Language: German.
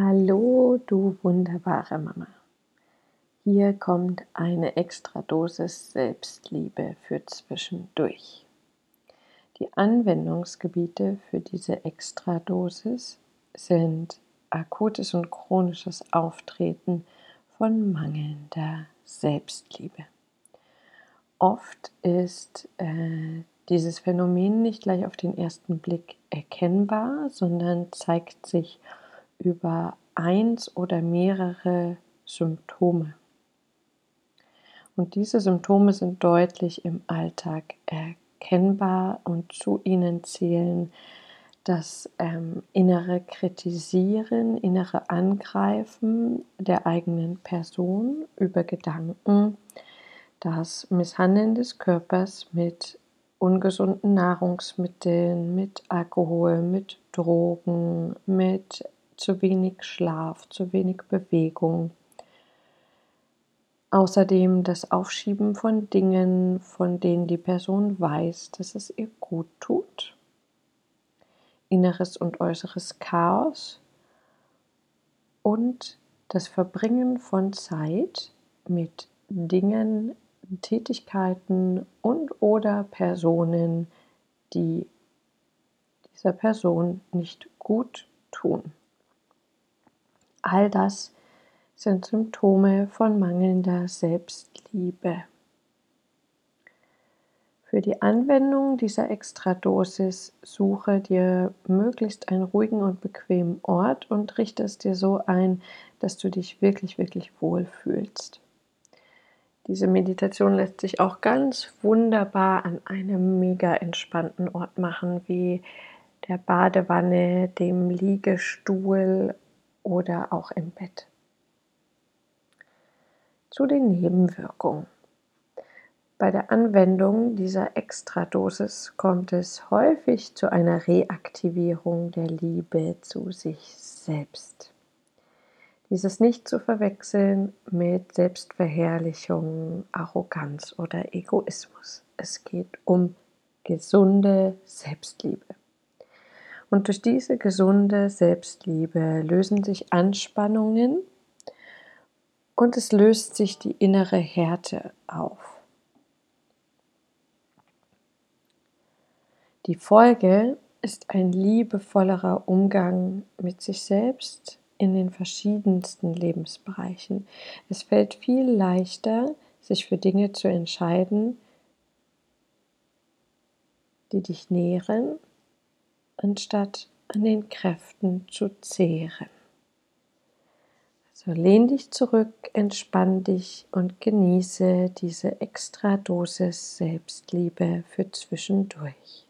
Hallo, du wunderbare Mama. Hier kommt eine extra Dosis Selbstliebe für zwischendurch. Die Anwendungsgebiete für diese extra Dosis sind akutes und chronisches Auftreten von mangelnder Selbstliebe. Oft ist äh, dieses Phänomen nicht gleich auf den ersten Blick erkennbar, sondern zeigt sich über eins oder mehrere Symptome. Und diese Symptome sind deutlich im Alltag erkennbar und zu ihnen zählen das ähm, innere Kritisieren, innere Angreifen der eigenen Person über Gedanken, das Misshandeln des Körpers mit ungesunden Nahrungsmitteln, mit Alkohol, mit Drogen, mit zu wenig Schlaf, zu wenig Bewegung. Außerdem das Aufschieben von Dingen, von denen die Person weiß, dass es ihr gut tut. Inneres und äußeres Chaos und das Verbringen von Zeit mit Dingen, Tätigkeiten und oder Personen, die dieser Person nicht gut tun. All das sind Symptome von mangelnder Selbstliebe. Für die Anwendung dieser Extradosis suche dir möglichst einen ruhigen und bequemen Ort und richte es dir so ein, dass du dich wirklich, wirklich wohl fühlst. Diese Meditation lässt sich auch ganz wunderbar an einem mega entspannten Ort machen, wie der Badewanne, dem Liegestuhl oder auch im Bett. Zu den Nebenwirkungen. Bei der Anwendung dieser Extradosis kommt es häufig zu einer Reaktivierung der Liebe zu sich selbst. Dieses nicht zu verwechseln mit Selbstverherrlichung, Arroganz oder Egoismus. Es geht um gesunde Selbstliebe. Und durch diese gesunde Selbstliebe lösen sich Anspannungen und es löst sich die innere Härte auf. Die Folge ist ein liebevollerer Umgang mit sich selbst in den verschiedensten Lebensbereichen. Es fällt viel leichter, sich für Dinge zu entscheiden, die dich nähren anstatt an den Kräften zu zehren. Also lehn dich zurück, entspann dich und genieße diese extra Dosis Selbstliebe für zwischendurch.